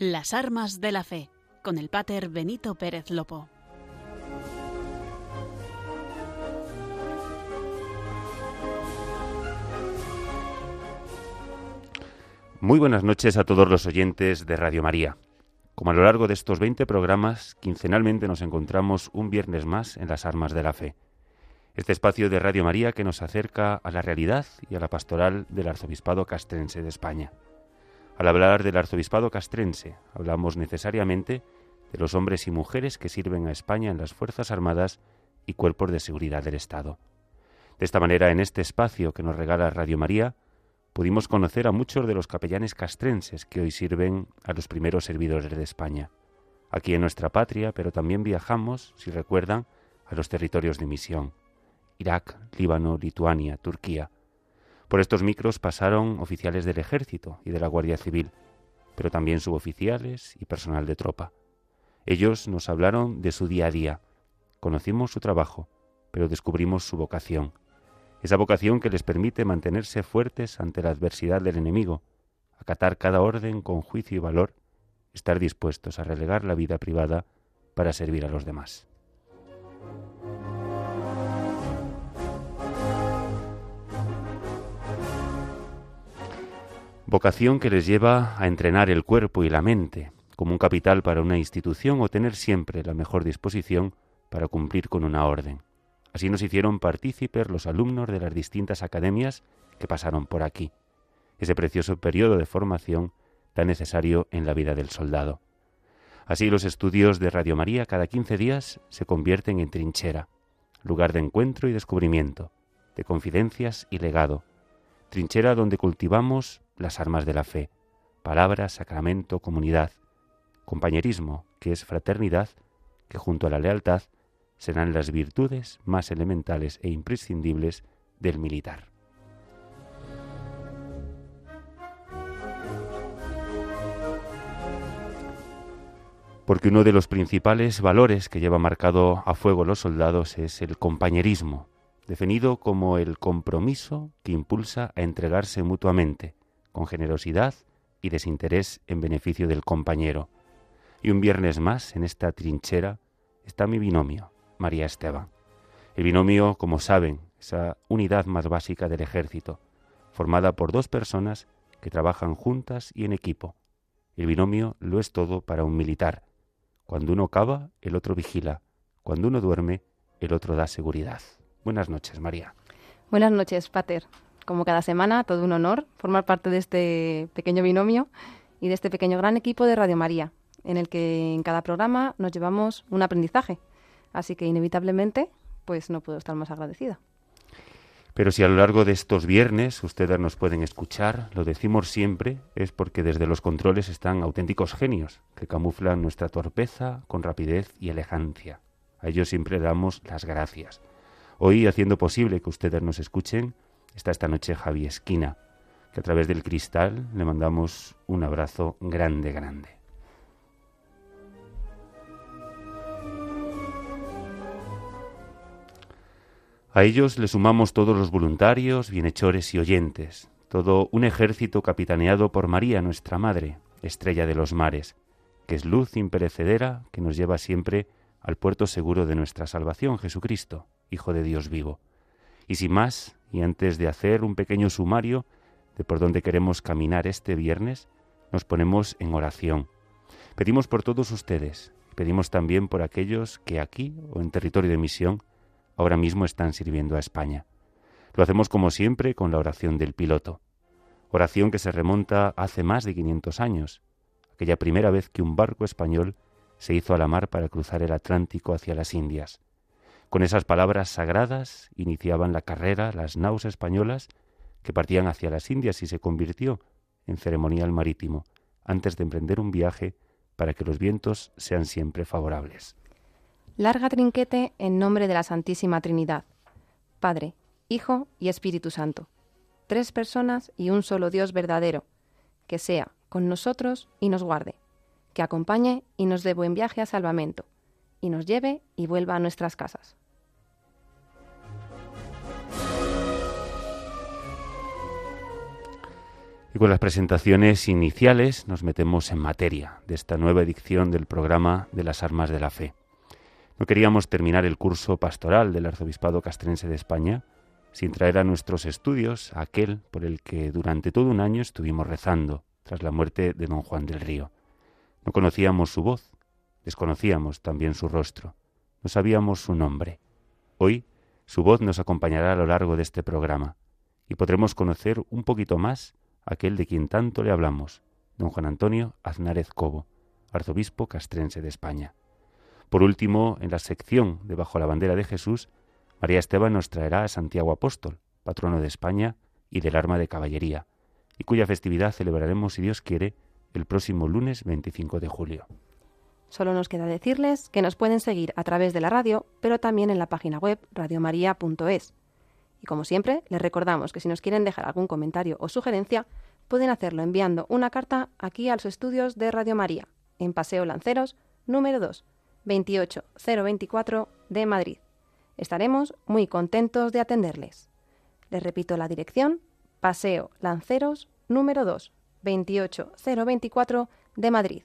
Las armas de la fe, con el pater Benito Pérez Lopo. Muy buenas noches a todos los oyentes de Radio María. Como a lo largo de estos 20 programas, quincenalmente nos encontramos un viernes más en las armas de la fe. Este espacio de Radio María que nos acerca a la realidad y a la pastoral del Arzobispado Castrense de España. Al hablar del arzobispado castrense, hablamos necesariamente de los hombres y mujeres que sirven a España en las Fuerzas Armadas y cuerpos de seguridad del Estado. De esta manera, en este espacio que nos regala Radio María, pudimos conocer a muchos de los capellanes castrenses que hoy sirven a los primeros servidores de España, aquí en nuestra patria, pero también viajamos, si recuerdan, a los territorios de misión, Irak, Líbano, Lituania, Turquía, por estos micros pasaron oficiales del ejército y de la Guardia Civil, pero también suboficiales y personal de tropa. Ellos nos hablaron de su día a día. Conocimos su trabajo, pero descubrimos su vocación. Esa vocación que les permite mantenerse fuertes ante la adversidad del enemigo, acatar cada orden con juicio y valor, estar dispuestos a relegar la vida privada para servir a los demás. Vocación que les lleva a entrenar el cuerpo y la mente como un capital para una institución o tener siempre la mejor disposición para cumplir con una orden. Así nos hicieron partícipes los alumnos de las distintas academias que pasaron por aquí, ese precioso periodo de formación tan necesario en la vida del soldado. Así los estudios de Radio María cada quince días se convierten en trinchera, lugar de encuentro y descubrimiento, de confidencias y legado, trinchera donde cultivamos las armas de la fe, palabra, sacramento, comunidad, compañerismo, que es fraternidad, que junto a la lealtad serán las virtudes más elementales e imprescindibles del militar. Porque uno de los principales valores que lleva marcado a fuego los soldados es el compañerismo, definido como el compromiso que impulsa a entregarse mutuamente, con generosidad y desinterés en beneficio del compañero. Y un viernes más, en esta trinchera, está mi binomio, María Esteban. El binomio, como saben, esa unidad más básica del ejército, formada por dos personas que trabajan juntas y en equipo. El binomio lo es todo para un militar. Cuando uno cava, el otro vigila. Cuando uno duerme, el otro da seguridad. Buenas noches, María. Buenas noches, Pater como cada semana, todo un honor formar parte de este pequeño binomio y de este pequeño gran equipo de Radio María, en el que en cada programa nos llevamos un aprendizaje. Así que inevitablemente, pues no puedo estar más agradecida. Pero si a lo largo de estos viernes ustedes nos pueden escuchar, lo decimos siempre, es porque desde los controles están auténticos genios que camuflan nuestra torpeza con rapidez y elegancia. A ellos siempre damos las gracias. Hoy, haciendo posible que ustedes nos escuchen, está esta noche Javi Esquina, que a través del cristal le mandamos un abrazo grande, grande. A ellos le sumamos todos los voluntarios, bienhechores y oyentes, todo un ejército capitaneado por María, nuestra Madre, estrella de los mares, que es luz imperecedera que nos lleva siempre al puerto seguro de nuestra salvación, Jesucristo, Hijo de Dios vivo. Y sin más, y antes de hacer un pequeño sumario de por dónde queremos caminar este viernes, nos ponemos en oración. Pedimos por todos ustedes, pedimos también por aquellos que aquí o en territorio de misión ahora mismo están sirviendo a España. Lo hacemos como siempre con la oración del piloto, oración que se remonta hace más de 500 años, aquella primera vez que un barco español se hizo a la mar para cruzar el Atlántico hacia las Indias. Con esas palabras sagradas iniciaban la carrera las naus españolas que partían hacia las Indias y se convirtió en ceremonial marítimo antes de emprender un viaje para que los vientos sean siempre favorables. Larga trinquete en nombre de la Santísima Trinidad, Padre, Hijo y Espíritu Santo, tres personas y un solo Dios verdadero, que sea con nosotros y nos guarde, que acompañe y nos dé buen viaje a salvamento, y nos lleve y vuelva a nuestras casas. Y con las presentaciones iniciales nos metemos en materia de esta nueva edición del programa de las armas de la fe. No queríamos terminar el curso pastoral del Arzobispado Castrense de España sin traer a nuestros estudios aquel por el que durante todo un año estuvimos rezando tras la muerte de don Juan del Río. No conocíamos su voz, desconocíamos también su rostro, no sabíamos su nombre. Hoy su voz nos acompañará a lo largo de este programa y podremos conocer un poquito más aquel de quien tanto le hablamos, don Juan Antonio Aznárez Cobo, arzobispo castrense de España. Por último, en la sección de Bajo la bandera de Jesús, María Esteban nos traerá a Santiago Apóstol, patrono de España y del arma de caballería, y cuya festividad celebraremos, si Dios quiere, el próximo lunes 25 de julio. Solo nos queda decirles que nos pueden seguir a través de la radio, pero también en la página web radiomaria.es y como siempre, les recordamos que si nos quieren dejar algún comentario o sugerencia, pueden hacerlo enviando una carta aquí a los estudios de Radio María, en Paseo Lanceros, número 2, 28024 de Madrid. Estaremos muy contentos de atenderles. Les repito la dirección, Paseo Lanceros, número 2, 28024 de Madrid.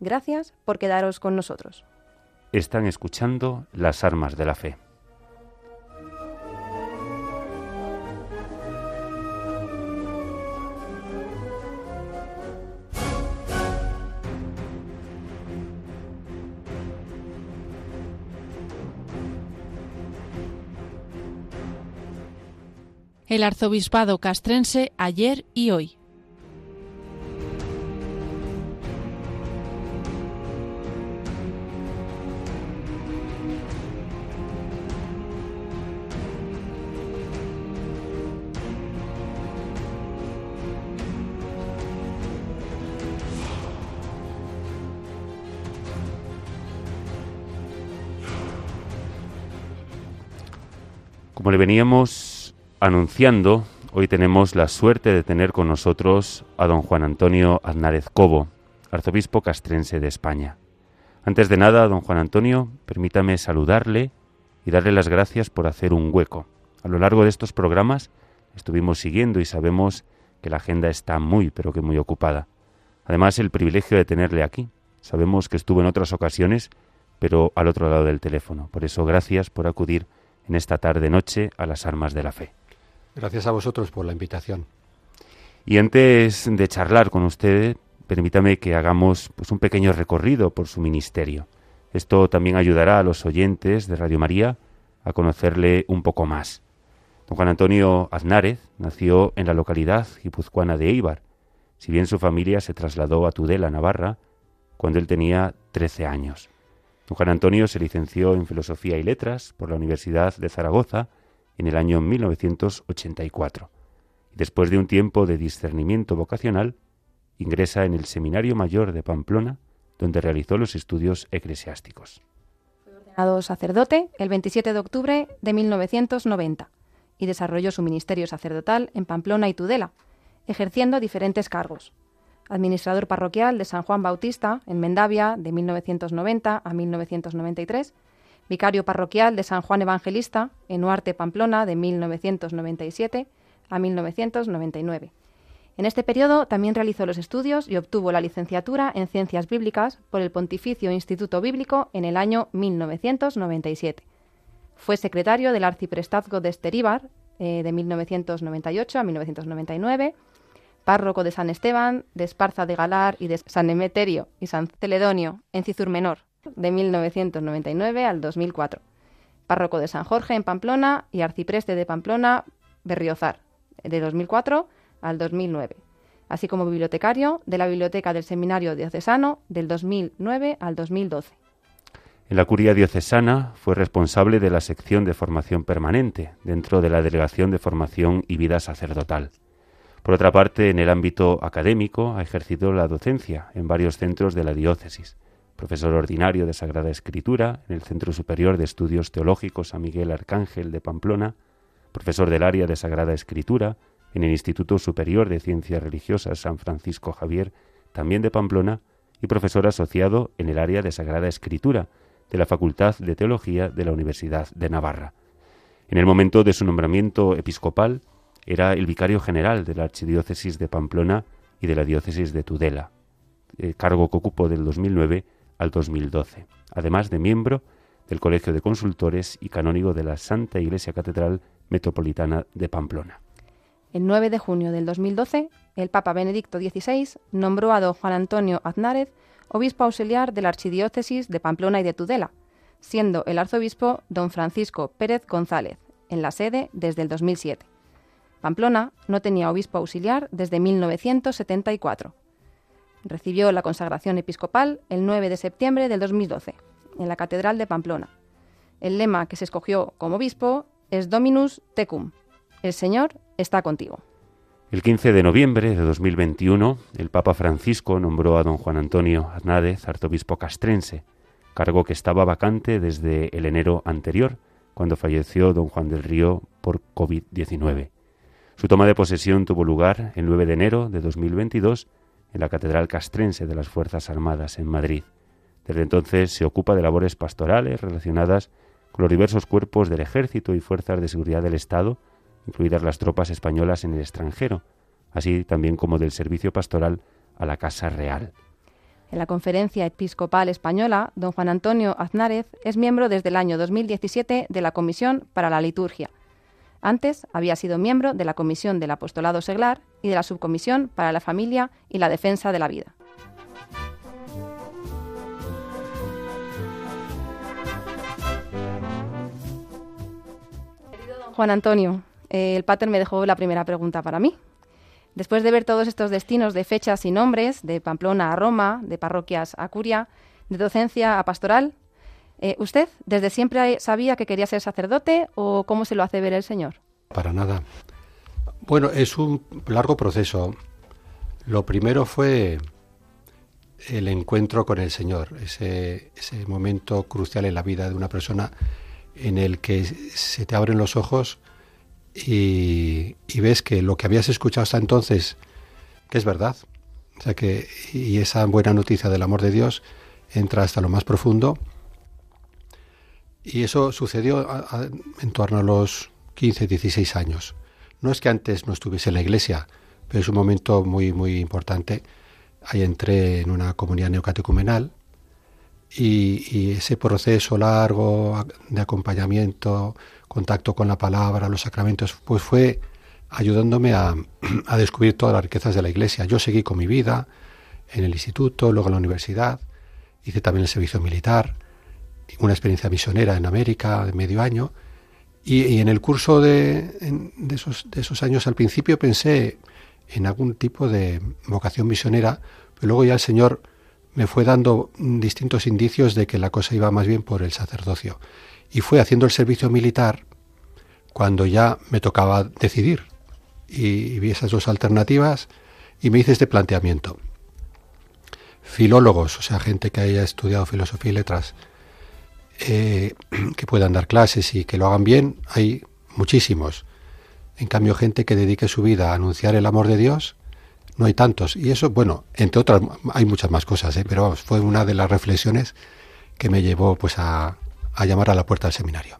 Gracias por quedaros con nosotros. Están escuchando las armas de la fe. el arzobispado castrense ayer y hoy. Como le veníamos anunciando, hoy tenemos la suerte de tener con nosotros a don Juan Antonio Aznárez Cobo, arzobispo castrense de España. Antes de nada, don Juan Antonio, permítame saludarle y darle las gracias por hacer un hueco. A lo largo de estos programas estuvimos siguiendo y sabemos que la agenda está muy, pero que muy ocupada. Además, el privilegio de tenerle aquí. Sabemos que estuvo en otras ocasiones, pero al otro lado del teléfono. Por eso, gracias por acudir en esta tarde-noche a las armas de la fe. Gracias a vosotros por la invitación. Y antes de charlar con usted, permítame que hagamos pues, un pequeño recorrido por su ministerio. Esto también ayudará a los oyentes de Radio María a conocerle un poco más. Don Juan Antonio Aznárez nació en la localidad guipuzcoana de Eibar, si bien su familia se trasladó a Tudela, Navarra, cuando él tenía 13 años. Juan Antonio se licenció en Filosofía y Letras por la Universidad de Zaragoza en el año 1984. Y después de un tiempo de discernimiento vocacional, ingresa en el Seminario Mayor de Pamplona, donde realizó los estudios eclesiásticos. Fue ordenado sacerdote el 27 de octubre de 1990 y desarrolló su ministerio sacerdotal en Pamplona y Tudela, ejerciendo diferentes cargos. Administrador parroquial de San Juan Bautista en Mendavia de 1990 a 1993 vicario parroquial de San Juan Evangelista en Huarte, Pamplona, de 1997 a 1999. En este periodo también realizó los estudios y obtuvo la licenciatura en Ciencias Bíblicas por el Pontificio Instituto Bíblico en el año 1997. Fue secretario del Arciprestazgo de Esteríbar eh, de 1998 a 1999, párroco de San Esteban, de Esparza de Galar y de San Emeterio y San Celedonio en Cizur Menor, de 1999 al 2004. Párroco de San Jorge en Pamplona y arcipreste de Pamplona, Berriozar, de 2004 al 2009, así como bibliotecario de la Biblioteca del Seminario Diocesano del 2009 al 2012. En la curia diocesana fue responsable de la sección de formación permanente dentro de la Delegación de Formación y Vida Sacerdotal. Por otra parte, en el ámbito académico ha ejercido la docencia en varios centros de la diócesis profesor ordinario de Sagrada Escritura en el Centro Superior de Estudios Teológicos San Miguel Arcángel de Pamplona, profesor del área de Sagrada Escritura en el Instituto Superior de Ciencias Religiosas San Francisco Javier, también de Pamplona, y profesor asociado en el área de Sagrada Escritura de la Facultad de Teología de la Universidad de Navarra. En el momento de su nombramiento episcopal, era el vicario general de la Archidiócesis de Pamplona y de la Diócesis de Tudela, eh, cargo que ocupó del 2009 al 2012, además de miembro del Colegio de Consultores y canónigo de la Santa Iglesia Catedral Metropolitana de Pamplona. El 9 de junio del 2012, el Papa Benedicto XVI nombró a don Juan Antonio Aznárez obispo auxiliar de la Archidiócesis de Pamplona y de Tudela, siendo el arzobispo don Francisco Pérez González, en la sede desde el 2007. Pamplona no tenía obispo auxiliar desde 1974. Recibió la consagración episcopal el 9 de septiembre del 2012, en la Catedral de Pamplona. El lema que se escogió como obispo es Dominus Tecum, el Señor está contigo. El 15 de noviembre de 2021, el Papa Francisco nombró a don Juan Antonio Hernández arzobispo castrense, cargo que estaba vacante desde el enero anterior, cuando falleció don Juan del Río por COVID-19. Su toma de posesión tuvo lugar el 9 de enero de 2022 en la Catedral Castrense de las Fuerzas Armadas en Madrid. Desde entonces se ocupa de labores pastorales relacionadas con los diversos cuerpos del Ejército y Fuerzas de Seguridad del Estado, incluidas las tropas españolas en el extranjero, así también como del servicio pastoral a la Casa Real. En la Conferencia Episcopal Española, don Juan Antonio Aznárez es miembro desde el año 2017 de la Comisión para la Liturgia. Antes había sido miembro de la Comisión del Apostolado Seglar y de la Subcomisión para la Familia y la Defensa de la Vida. Juan Antonio, eh, el Pater me dejó la primera pregunta para mí. Después de ver todos estos destinos de fechas y nombres, de Pamplona a Roma, de parroquias a Curia, de docencia a pastoral, eh, ¿usted desde siempre sabía que quería ser sacerdote o cómo se lo hace ver el Señor? Para nada. Bueno, es un largo proceso. Lo primero fue el encuentro con el Señor, ese, momento crucial en la vida de una persona en el que se te abren los ojos y, ves que lo que habías escuchado hasta entonces, que es verdad, o sea que, y esa buena noticia del amor de Dios entra hasta lo más profundo. Y eso sucedió en torno a los 15, 16 años. No es que antes no estuviese en la iglesia, pero es un momento muy, muy importante. Ahí entré en una comunidad neocatecumenal y, ese proceso largo de acompañamiento, contacto con la palabra, los sacramentos, pues fue ayudándome a, descubrir todas las riquezas de la iglesia. Yo seguí con mi vida en el instituto, luego en la universidad, hice también el servicio militar, una experiencia misionera en América de medio año, y, en el curso de, esos, de esos años al principio pensé en algún tipo de vocación misionera, pero luego ya el Señor me fue dando distintos indicios de que la cosa iba más bien por el sacerdocio y fue haciendo el servicio militar cuando ya me tocaba decidir. Y, vi esas dos alternativas y me hice este planteamiento. Filólogos, o sea, gente que haya estudiado filosofía y letras, eh, que puedan dar clases y que lo hagan bien, hay muchísimos. En cambio, gente que dedique su vida a anunciar el amor de Dios, no hay tantos. Y eso, bueno, entre otras, hay muchas más cosas, ¿eh? pero fue una de las reflexiones que me llevó pues a, a llamar a la puerta del seminario.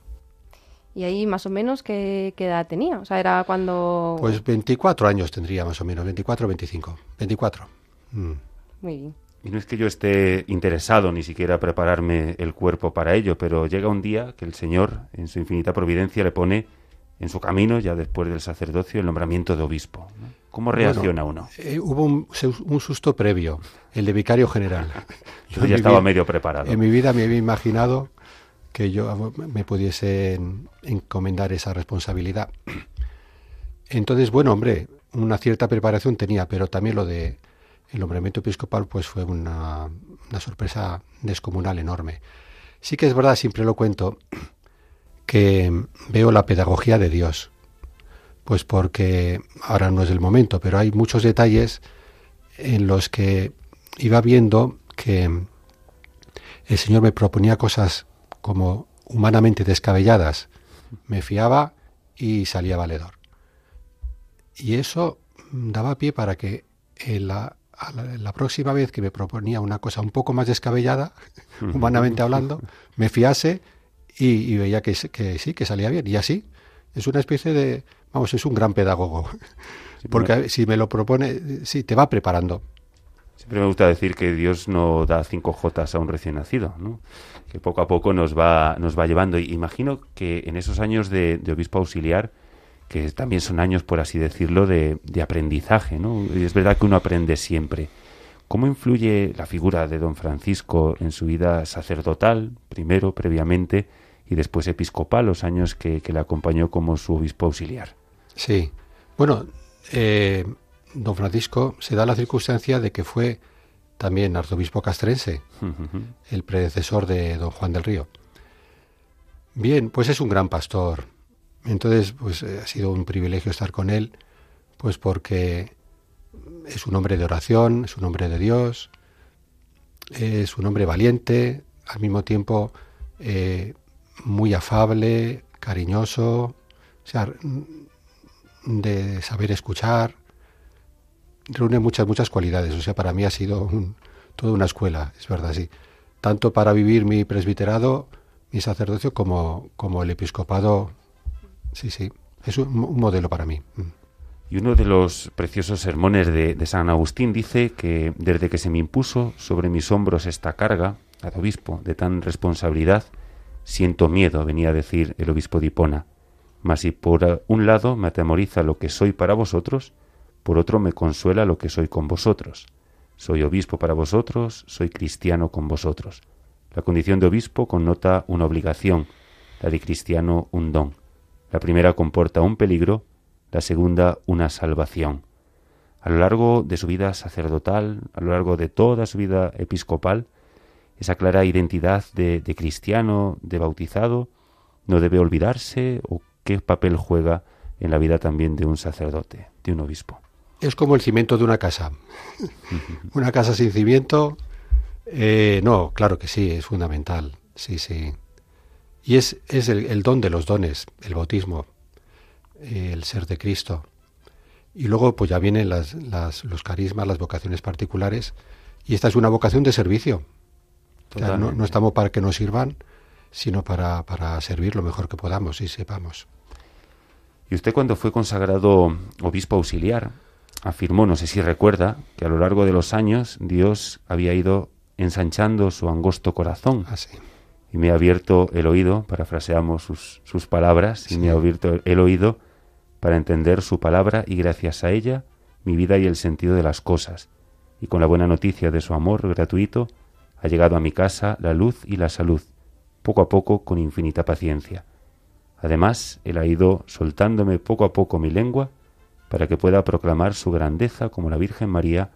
¿Y ahí más o menos qué, edad tenía? O sea, era cuando... Pues 24 años tendría más o menos, 24 o 25. 24. Muy bien. Y no es que yo esté interesado ni siquiera prepararme el cuerpo para ello, pero llega un día que el Señor, en su infinita providencia, le pone en su camino, ya después del sacerdocio, el nombramiento de obispo. ¿Cómo reacciona uno? Eh, hubo un, susto previo, el de vicario general. yo ya estaba medio preparado. En mi vida me había imaginado que yo me pudiese encomendar esa responsabilidad. Entonces, bueno, hombre, una cierta preparación tenía, pero también lo de el nombramiento episcopal pues fue una, una sorpresa descomunal enorme. Sí que es verdad, siempre lo cuento, que veo la pedagogía de Dios, pues porque ahora no es el momento, pero hay muchos detalles en los que iba viendo que el Señor me proponía cosas como humanamente descabelladas, me fiaba y salía valedor. Y eso daba pie para que en la, la, próxima vez que me proponía una cosa un poco más descabellada, humanamente hablando, me fiase y, veía que, que, sí, que salía bien. Y así, Es una especie de, vamos, es un gran pedagogo. Porque si me lo propone, sí, te va preparando. Siempre me gusta decir que Dios no da cinco jotas a un recién nacido, ¿no? que poco a poco nos va, nos va llevando. Y imagino que en esos años de, obispo auxiliar, que también son años, por así decirlo, de, de, aprendizaje, ¿no? Y es verdad que uno aprende siempre. ¿Cómo influye la figura de don Francisco en su vida sacerdotal, primero, previamente, y después episcopal, los años que, le acompañó como su obispo auxiliar? Sí. Bueno, eh, don Francisco se da la circunstancia de que fue también arzobispo castrense, el predecesor de don Juan del Río. Bien, pues es un gran pastor. Entonces, pues eh, ha sido un privilegio estar con él, pues porque es un hombre de oración, es un hombre de Dios, es un hombre valiente, al mismo tiempo eh, muy afable, cariñoso, de saber escuchar, reúne muchas, muchas cualidades. O sea, para mí ha sido toda una escuela, es verdad, sí. Tanto para vivir mi presbiterado, mi sacerdocio, como, como el episcopado. Sí, sí, es un, modelo para mí. Mm. Y uno de los preciosos sermones de, San Agustín dice que desde que se me impuso sobre mis hombros esta carga, al obispo, de tan responsabilidad, siento miedo, venía a decir el obispo de Hipona. Mas si por un lado me atemoriza lo que soy para vosotros, por otro me consuela lo que soy con vosotros. Soy obispo para vosotros, soy cristiano con vosotros. La condición de obispo connota una obligación, la de cristiano un don. La primera comporta un peligro, la segunda una salvación. A lo largo de su vida sacerdotal, a lo largo de toda su vida episcopal, esa clara identidad de, de cristiano, de bautizado, no debe olvidarse o qué papel juega en la vida también de un sacerdote, de un obispo es como el cimiento de una casa. una casa sin cimiento, eh, no, claro que sí, es fundamental, sí, sí. Y es, es el, don de los dones, el bautismo, el ser de Cristo. Y luego pues ya vienen las, las, los carismas, las vocaciones particulares, y esta es una vocación de servicio. no, no, estamos para que nos sirvan, sino para, para servir lo mejor que podamos y sepamos. Y usted cuando fue consagrado obispo auxiliar, afirmó, no sé si recuerda, que a lo largo de los años Dios había ido ensanchando su angosto corazón. Ah, y me ha abierto el oído, parafraseamos sus, sus palabras, y me ha abierto el oído para entender su palabra y gracias a ella mi vida y el sentido de las cosas. Y con la buena noticia de su amor gratuito ha llegado a mi casa la luz y la salud, poco a poco con infinita paciencia. Además, él ha ido soltándome poco a poco mi lengua para que pueda proclamar su grandeza como la Virgen María,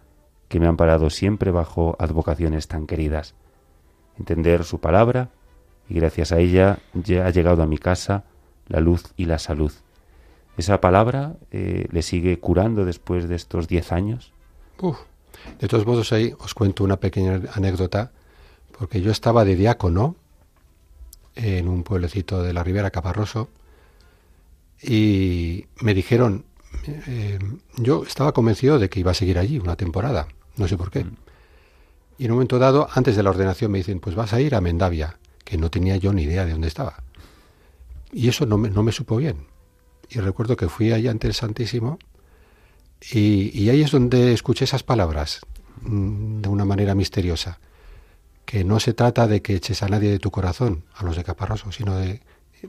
que me ha amparado siempre bajo advocaciones tan queridas. Entender su palabra, y gracias a ella ya ha llegado a mi casa la luz y la salud. ¿Esa palabra eh, le sigue curando después de estos diez años? De todos modos, ahí os cuento una pequeña anécdota, porque yo estaba de diácono en un pueblecito de la Ribera Caparroso y me dijeron, eh, yo estaba convencido de que iba a seguir allí una temporada, no sé por qué. Mm. Y en un momento dado, antes de la ordenación, me dicen, pues vas a ir a Mendavia, que no tenía yo ni idea de dónde estaba. Y eso no me, no me supo bien. Y recuerdo que fui allá ante el Santísimo y, ahí es donde escuché esas palabras mm, de una manera misteriosa, que no se trata de que eches a nadie de tu corazón, a los de Caparroso, sino de,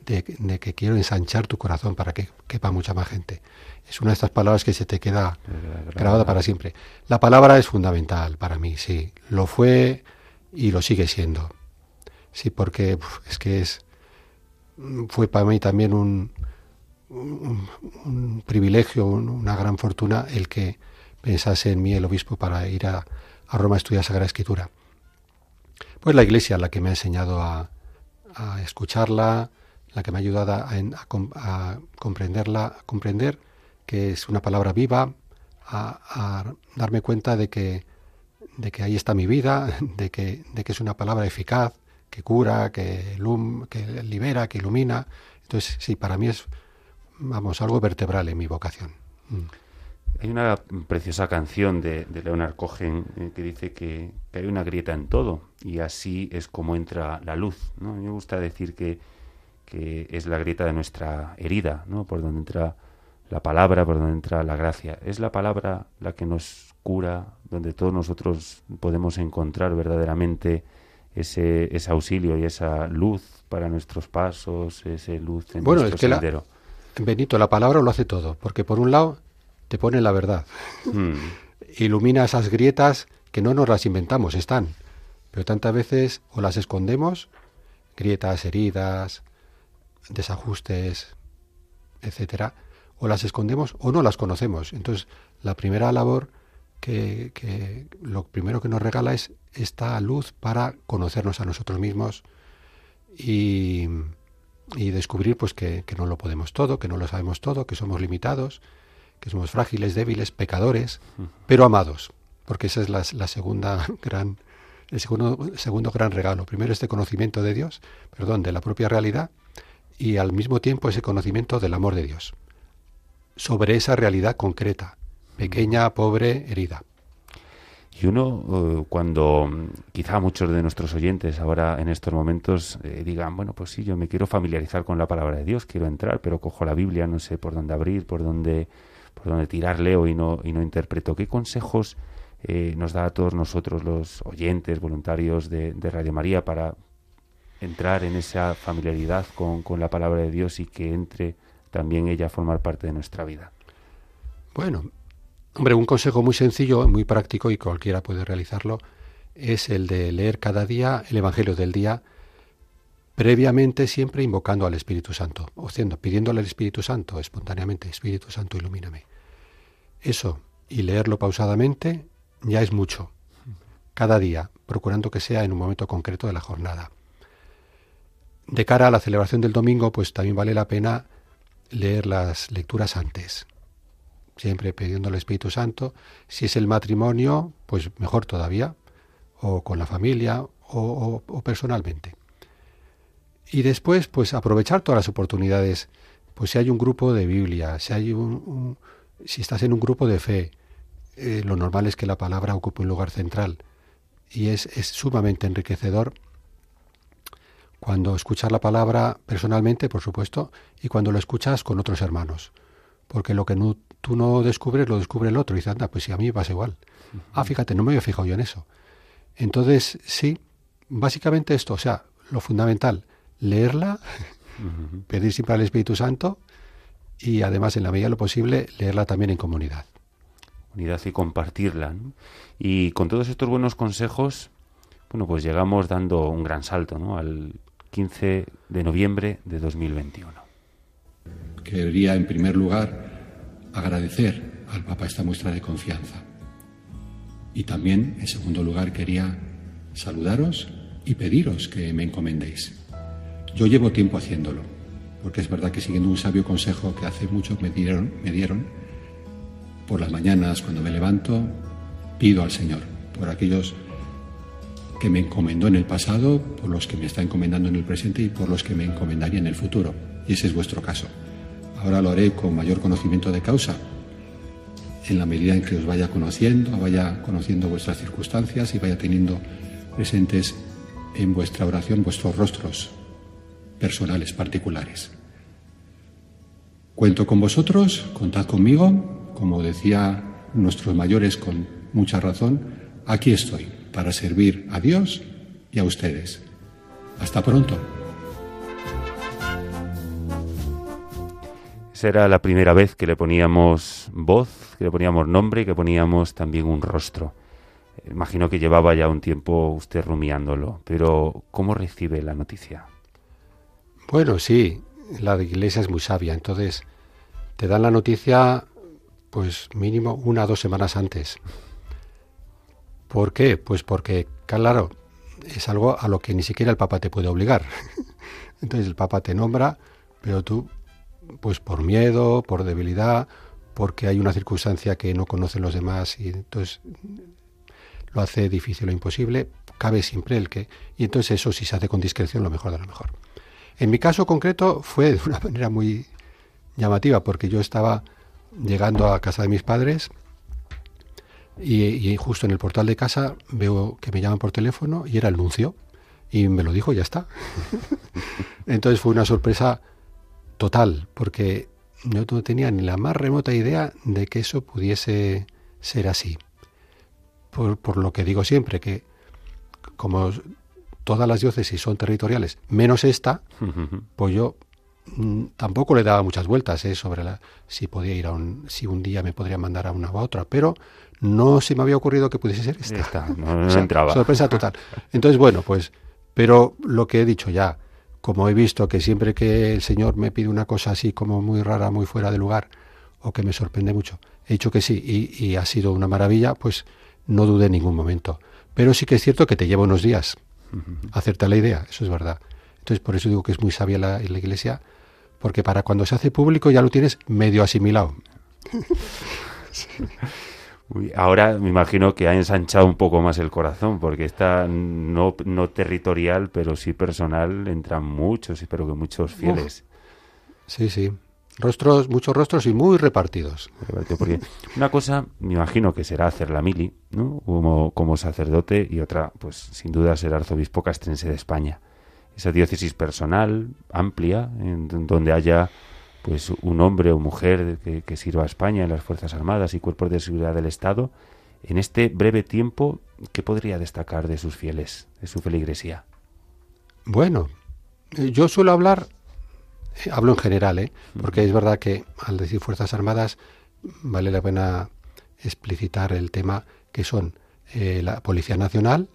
de, de que quiero ensanchar tu corazón para que quepa mucha más gente es una de estas palabras que se te queda grabada para siempre. La palabra es fundamental para mí, sí. Lo fue y lo sigue siendo. Sí, porque es que es fue para mí también un, un, privilegio, una gran fortuna el que pensase en mí el obispo para ir a, Roma a estudiar Sagrada Escritura. Pues la Iglesia la que me ha enseñado a, escucharla, la que me ha ayudado a, a comprenderla, a comprender que es una palabra viva, a, darme cuenta de que, de que ahí está mi vida, de que, de que es una palabra eficaz, que cura, que, que libera, que ilumina. Entonces, sí, para mí es, vamos, algo vertebral en mi vocación. Mm. Hay una preciosa canción de, Leonard Cohen eh, que dice que, hay una grieta en todo y así es como entra la luz. ¿no? Me gusta decir que, que es la grieta de nuestra herida, ¿no? Por donde entra la palabra, por donde entra la gracia. Es la palabra la que nos cura, donde todos nosotros podemos encontrar verdaderamente ese, ese auxilio y esa luz para nuestros pasos, ese luz en bueno, nuestro es que sendero. La, Benito, la palabra lo hace todo, porque por un lado te pone la verdad, Mm, ilumina esas grietas que no nos las inventamos, están, pero tantas veces o las escondemos, grietas, heridas, desajustes, etcétera, o las escondemos o no las conocemos. Entonces, la primera labor que, que lo primero que nos regala es esta luz para conocernos a nosotros mismos y, y descubrir pues que, que no lo podemos todo, que no lo sabemos todo, que somos limitados, que somos frágiles, débiles, pecadores, pero amados, porque esa es la, la segunda gran, el segundo, segundo gran regalo. Primero este conocimiento de Dios, perdón, de la propia realidad, y al mismo tiempo ese conocimiento del amor de Dios, sobre esa realidad concreta, pequeña, pobre, herida. Y uno, eh, cuando quizá muchos de nuestros oyentes ahora en estos momentos eh, digan, bueno, pues sí, yo me quiero familiarizar con la palabra de Dios, quiero entrar, pero cojo la Biblia, no sé por dónde abrir, por dónde, por dónde tirar, leo y no, y no interpreto. ¿Qué consejos eh, nos da a todos nosotros, los oyentes, voluntarios de, de Radio María, para entrar en esa familiaridad con, con la palabra de Dios y que entre también ella a formar parte de nuestra vida? Bueno, hombre, un consejo muy sencillo, muy práctico y cualquiera puede realizarlo, es el de leer cada día el Evangelio del día, previamente siempre invocando al Espíritu Santo, o pidiéndole al Espíritu Santo espontáneamente, Espíritu Santo, ilumíname. Eso, y leerlo pausadamente, ya es mucho. Cada día, procurando que sea en un momento concreto de la jornada. De cara a la celebración del domingo, pues también vale la pena leer las lecturas antes, siempre pidiendo al Espíritu Santo. Si es el matrimonio, pues mejor todavía, o con la familia, o, personalmente. Y después, pues aprovechar todas las oportunidades. Pues si hay un grupo de Biblia, si hay un, un si estás en un grupo de fe, eh, lo normal es que la palabra ocupe un lugar central. Y es, es sumamente enriquecedor cuando escuchas la palabra personalmente, por supuesto, y cuando lo escuchas con otros hermanos. Porque lo que no, tú no descubres, lo descubre el otro. Y dice, anda, pues si a mí me pasa igual. Uh -huh. Ah, fíjate, no me había fijado yo en eso. Entonces, sí, básicamente esto, o sea, lo fundamental, leerla, uh -huh. pedir siempre al Espíritu Santo y además, en la medida de lo posible, leerla también en comunidad. Unidad y compartirla. ¿no? Y con todos estos buenos consejos, bueno, pues llegamos dando un gran salto ¿no? al 15 de noviembre de 2021. Quería, en primer lugar, agradecer al Papa esta muestra de confianza. Y también, en segundo lugar, quería saludaros y pediros que me encomendéis. Yo llevo tiempo haciéndolo, porque es verdad que siguiendo un sabio consejo que hace mucho me dieron, me dieron por las mañanas cuando me levanto, pido al Señor por aquellos que me encomendó en el pasado, por los que me está encomendando en el presente y por los que me encomendaría en el futuro. Y ese es vuestro caso. Ahora lo haré con mayor conocimiento de causa, en la medida en que os vaya conociendo, vaya conociendo vuestras circunstancias y vaya teniendo presentes en vuestra oración vuestros rostros personales, particulares. Cuento con vosotros, contad conmigo, como decía nuestros mayores con mucha razón, aquí estoy para servir a Dios y a ustedes. Hasta pronto. Será la primera vez que le poníamos voz, que le poníamos nombre y que poníamos también un rostro. Imagino que llevaba ya un tiempo usted rumiándolo, pero ¿cómo recibe la noticia? Bueno, sí, la iglesia es muy sabia, entonces te dan la noticia pues mínimo una o dos semanas antes. ¿Por qué? Pues porque, claro, es algo a lo que ni siquiera el Papa te puede obligar. Entonces el Papa te nombra, pero tú, pues por miedo, por debilidad, porque hay una circunstancia que no conocen los demás y entonces lo hace difícil o imposible, cabe siempre el que... Y entonces eso si se hace con discreción lo mejor de lo mejor. En mi caso concreto fue de una manera muy llamativa porque yo estaba llegando a casa de mis padres y, y, justo en el portal de casa veo que me llaman por teléfono y era el nuncio. y me lo dijo, ya está. Entonces fue una sorpresa total, porque yo no tenía ni la más remota idea de que eso pudiese ser así. Por, por lo que digo siempre, que como todas las diócesis son territoriales, menos esta, pues yo mm, tampoco le daba muchas vueltas ¿eh? sobre la, si podía ir a un, si un día me podría mandar a una u otra, pero no se me había ocurrido que pudiese ser esta. no, entraba. Sorpresa total. Entonces, bueno, pues, pero lo que he dicho ya, como he visto que siempre que el Señor me pide una cosa así como muy rara, muy fuera de lugar, o que me sorprende mucho, he dicho que sí y, y ha sido una maravilla, pues no dudé en ningún momento. Pero sí que es cierto que te lleva unos días hacerte la idea, eso es verdad. Entonces, por eso digo que es muy sabia la, la Iglesia, porque para cuando se hace público ya lo tienes medio asimilado. ahora me imagino que ha ensanchado un poco más el corazón, porque está no, no territorial, pero sí personal, entran muchos, espero que muchos fieles. Sí, sí. Rostros, muchos rostros y muy repartidos. Porque una cosa, me imagino que será hacer la mili, ¿no? Como, como sacerdote, y otra, pues sin duda, ser arzobispo castrense de España. Esa diócesis personal, amplia, en donde haya pues un hombre o mujer que, que sirva a España en las Fuerzas Armadas y cuerpos de seguridad del Estado, en este breve tiempo, ¿qué podría destacar de sus fieles, de su feligresía? Bueno, eh, yo suelo hablar hablo en general, ¿eh? porque es verdad que al decir Fuerzas Armadas vale la pena explicitar el tema que son eh, la Policía Nacional,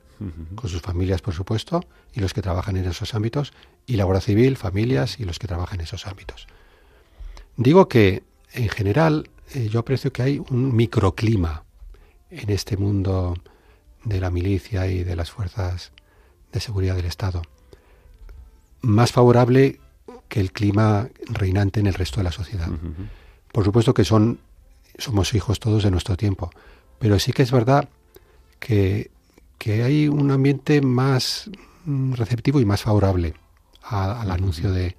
con sus familias, por supuesto, y los que trabajan en esos ámbitos, y la Guardia Civil, familias y los que trabajan en esos ámbitos. Digo que, en general, eh, yo aprecio que hay un microclima en este mundo de la milicia y de las fuerzas de seguridad del Estado, más favorable que el clima reinante en el resto de la sociedad. Por supuesto que son somos hijos todos de nuestro tiempo, pero sí que es verdad que, que hay un ambiente más mm, receptivo y más favorable al anuncio de,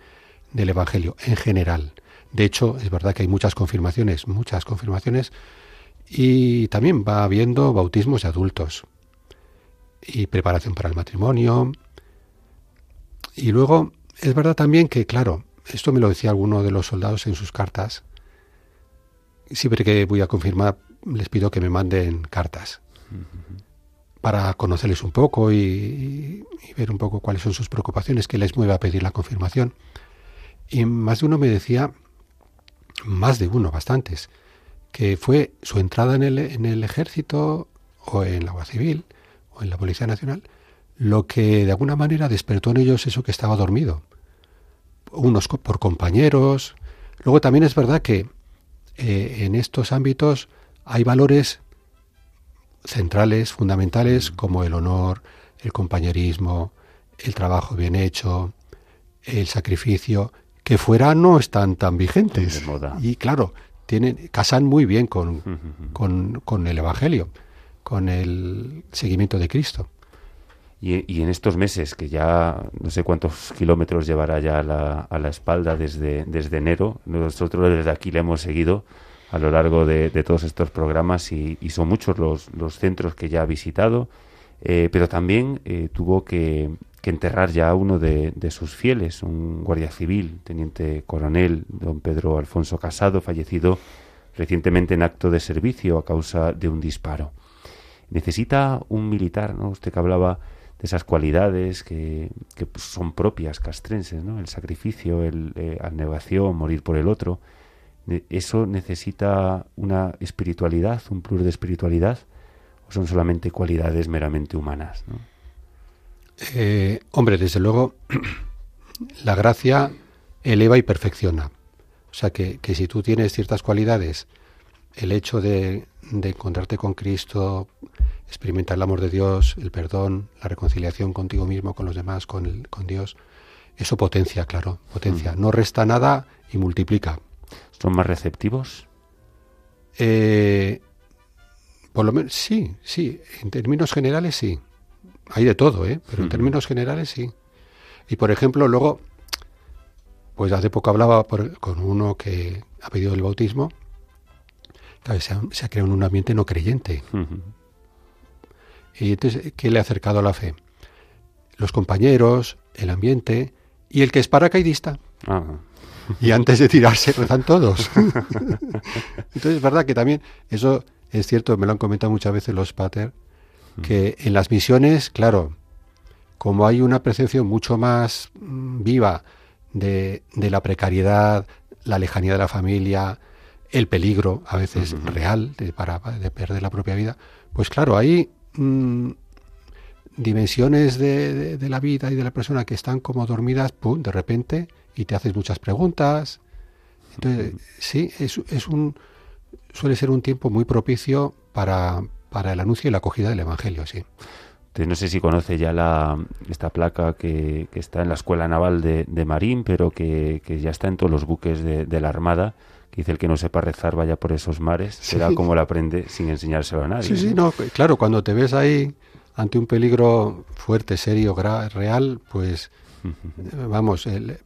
del Evangelio en general. De hecho, es verdad que hay muchas confirmaciones, muchas confirmaciones, y también va habiendo bautismos de adultos y preparación para el matrimonio. Y luego es verdad también que, claro, esto me lo decía alguno de los soldados en sus cartas. Siempre que voy a confirmar, les pido que me manden cartas para conocerles un poco y, ver un poco cuáles son sus preocupaciones, que les mueve a pedir la confirmación. Y más de uno me decía, más de uno, bastantes, que fue su entrada en el, en el ejército o en la Guardia Civil o en la Policía Nacional lo que de alguna manera despertó en ellos eso que estaba dormido unos por compañeros. Luego también es verdad que eh, en estos ámbitos hay valores centrales, fundamentales, mm. como el honor, el compañerismo, el trabajo bien hecho, el sacrificio, que fuera no están tan vigentes. Y claro, tienen, casan muy bien con, con el Evangelio, con el seguimiento de Cristo. Y, en estos meses, que ya no sé cuántos kilómetros llevará ya a la, a la espalda desde, desde enero, nosotros desde aquí le hemos seguido a lo largo de, todos estos programas y, son muchos los, los, centros que ya ha visitado, eh, pero también eh, tuvo que, que, enterrar ya a uno de, de, sus fieles, un guardia civil, teniente coronel, don Pedro Alfonso Casado, fallecido recientemente en acto de servicio a causa de un disparo. Necesita un militar, ¿no? Usted que hablaba esas cualidades que, que pues, son propias castrenses, ¿no? El sacrificio, el eh, morir por el otro. ¿Eso necesita una espiritualidad, un plus de espiritualidad? ¿O son solamente cualidades meramente humanas? ¿no? Eh, hombre, desde luego, la gracia eleva y perfecciona. O sea que, que si tú tienes ciertas cualidades, el hecho de, de encontrarte con Cristo, experimentar el amor de Dios, el perdón, la reconciliación contigo mismo, con los demás, con, el, con Dios, eso potencia, claro, potencia. Mm. No resta nada y multiplica. ¿Son más receptivos? Eh, por lo menos, sí, sí. En términos generales, sí. Hay de todo, ¿eh? Pero en términos generales, sí. Y por ejemplo, luego, pues hace poco hablaba con uno que ha pedido el bautismo. se, ha, creado en un ambiente no creyente. Y entonces, ¿qué le ha acercado a la fe? los compañeros, el ambiente y el que es paracaidista. Ah. Y antes de tirarse rezan todos. Entonces es verdad que también eso es cierto, me lo han comentado muchas veces los pater, que en las misiones, claro, como hay una percepción mucho más mm, viva de, de, la precariedad, la lejanía de la familia, el peligro a veces real de, para, de perder la propia vida, pues claro, hay mm, dimensiones de, de, la vida y de la persona que están como dormidas, pum, de repente, y te haces muchas preguntas. Entonces, sí, es, es un, suele ser un tiempo muy propicio para, para el anuncio y la acogida del Evangelio, sí. Entonces, no sé si conoce ya la, esta placa que, que está en la Escuela Naval de, de Marín, pero que, que, ya está en todos los buques de, de, la Armada, que dice el que no sepa rezar vaya por esos mares, sí. será como lo aprende sin enseñárselo a nadie. Sí, sí, no, claro, cuando te ves ahí ante un peligro fuerte, serio, real, pues vamos, el,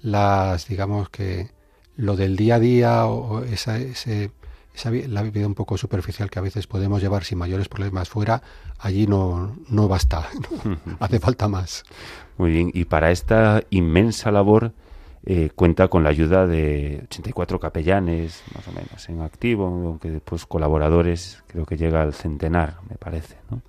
las, digamos que lo del día a día o esa, ese, esa, la vida un poco superficial que a veces podemos llevar sin mayores problemas fuera, allí no, no basta, ¿no? hace falta más. Muy bien, y para esta inmensa labor eh, cuenta con la ayuda de 84 capellanes, más o menos, en activo, aunque después colaboradores, creo que llega al centenar, me parece, ¿no?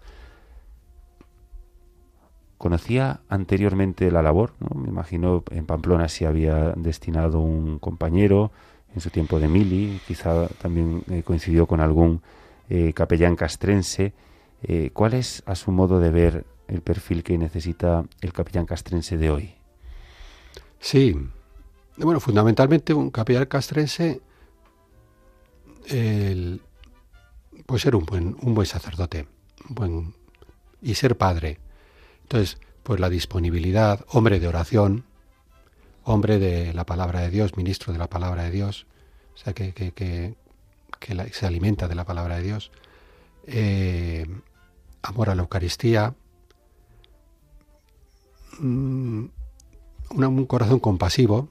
conocía anteriormente la labor, ¿no? me imagino en Pamplona si había destinado un compañero en su tiempo de mili, quizá también eh, coincidió con algún eh, capellán castrense. Eh, ¿Cuál es, a su modo de ver, el perfil que necesita el capellán castrense de hoy? Sí, bueno, fundamentalmente un capellán castrense el, puede ser un buen, un buen sacerdote buen, y ser padre entonces, pues la disponibilidad, hombre de oración, hombre de la palabra de Dios, ministro de la palabra de Dios, o sea, que, que, que, se alimenta de la palabra de Dios, eh, amor a la Eucaristía, mm, un corazón compasivo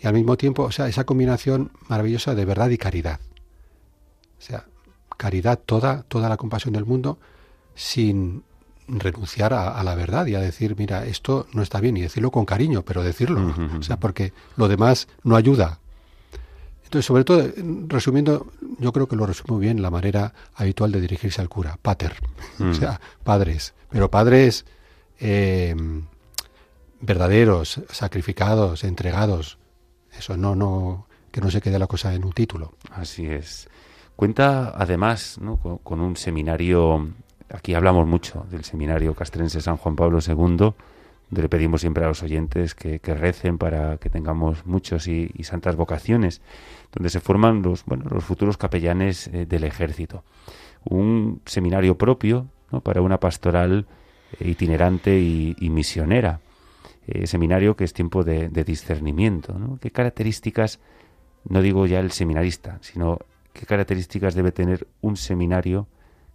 y al mismo tiempo, o sea, esa combinación maravillosa de verdad y caridad. O sea, caridad toda, toda la compasión del mundo sin renunciar a, a, la verdad y a decir, mira, esto no está bien, y decirlo con cariño, pero decirlo, uh -huh. o sea, porque lo demás no ayuda. Entonces, sobre todo, resumiendo, yo creo que lo resumo bien la manera habitual de dirigirse al cura, pater, uh -huh. o sea, padres, pero padres eh, verdaderos, sacrificados, entregados, eso no, no, que no se quede la cosa en un título. Así es. Cuenta además ¿no? con, con un seminario Aquí hablamos mucho del seminario castrense San Juan Pablo II, donde le pedimos siempre a los oyentes que, recen para que tengamos muchos y, santas vocaciones, donde se forman los, bueno, los futuros capellanes eh, del ejército. Un seminario propio para una pastoral eh, itinerante y, misionera. Eh, seminario que es tiempo de, discernimiento. ¿Qué características, no digo ya el seminarista, sino qué características debe tener un seminario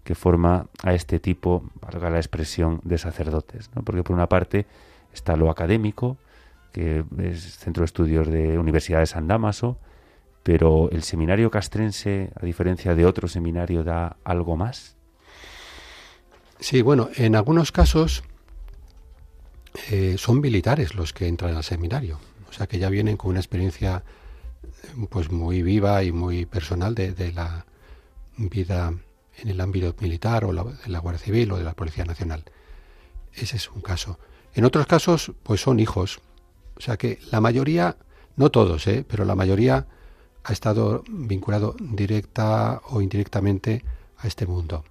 que forma a este tipo, valga la expresión, de sacerdotes. ¿no? Porque por una parte está lo académico, que es Centro de Estudios de Universidad de San Damaso, pero el seminario castrense, a diferencia de otro seminario, da algo más. Sí, bueno, en algunos casos eh, son militares los que entran al seminario, o sea que ya vienen con una experiencia pues muy viva y muy personal de, de la vida en el ámbito militar o de la Guardia Civil o de la Policía Nacional. Ese es un caso. En otros casos, pues son hijos. O sea que la mayoría, no todos, ¿eh? pero la mayoría ha estado vinculado directa o indirectamente a este mundo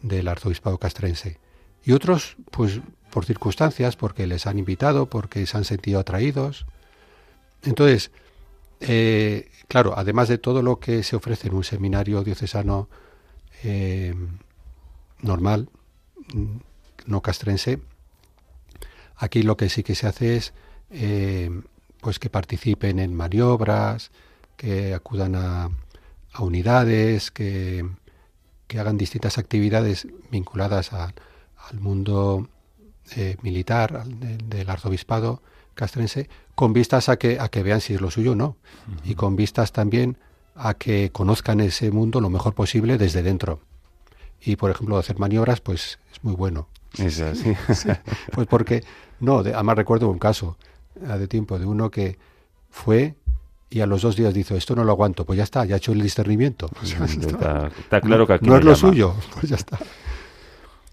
del arzobispado castrense. Y otros, pues por circunstancias, porque les han invitado, porque se han sentido atraídos. Entonces, eh, claro, además de todo lo que se ofrece en un seminario diocesano eh, normal, no castrense, aquí lo que sí que se hace es eh, pues que participen en maniobras, que acudan a, a unidades, que, que, hagan distintas actividades vinculadas a, al mundo eh, militar al, de, del arzobispado castrense, con vistas a que, a que vean si es lo suyo o no, uh -huh. y con vistas también a que conozcan ese mundo lo mejor posible desde dentro. Y, por ejemplo, hacer maniobras, pues es muy bueno. Es así. Pues porque, no, además recuerdo un caso de tiempo de uno que fue y a los dos días dice, esto no lo aguanto, pues ya está, ya ha hecho el discernimiento. está, claro que aquí no, es lo suyo, pues ya está.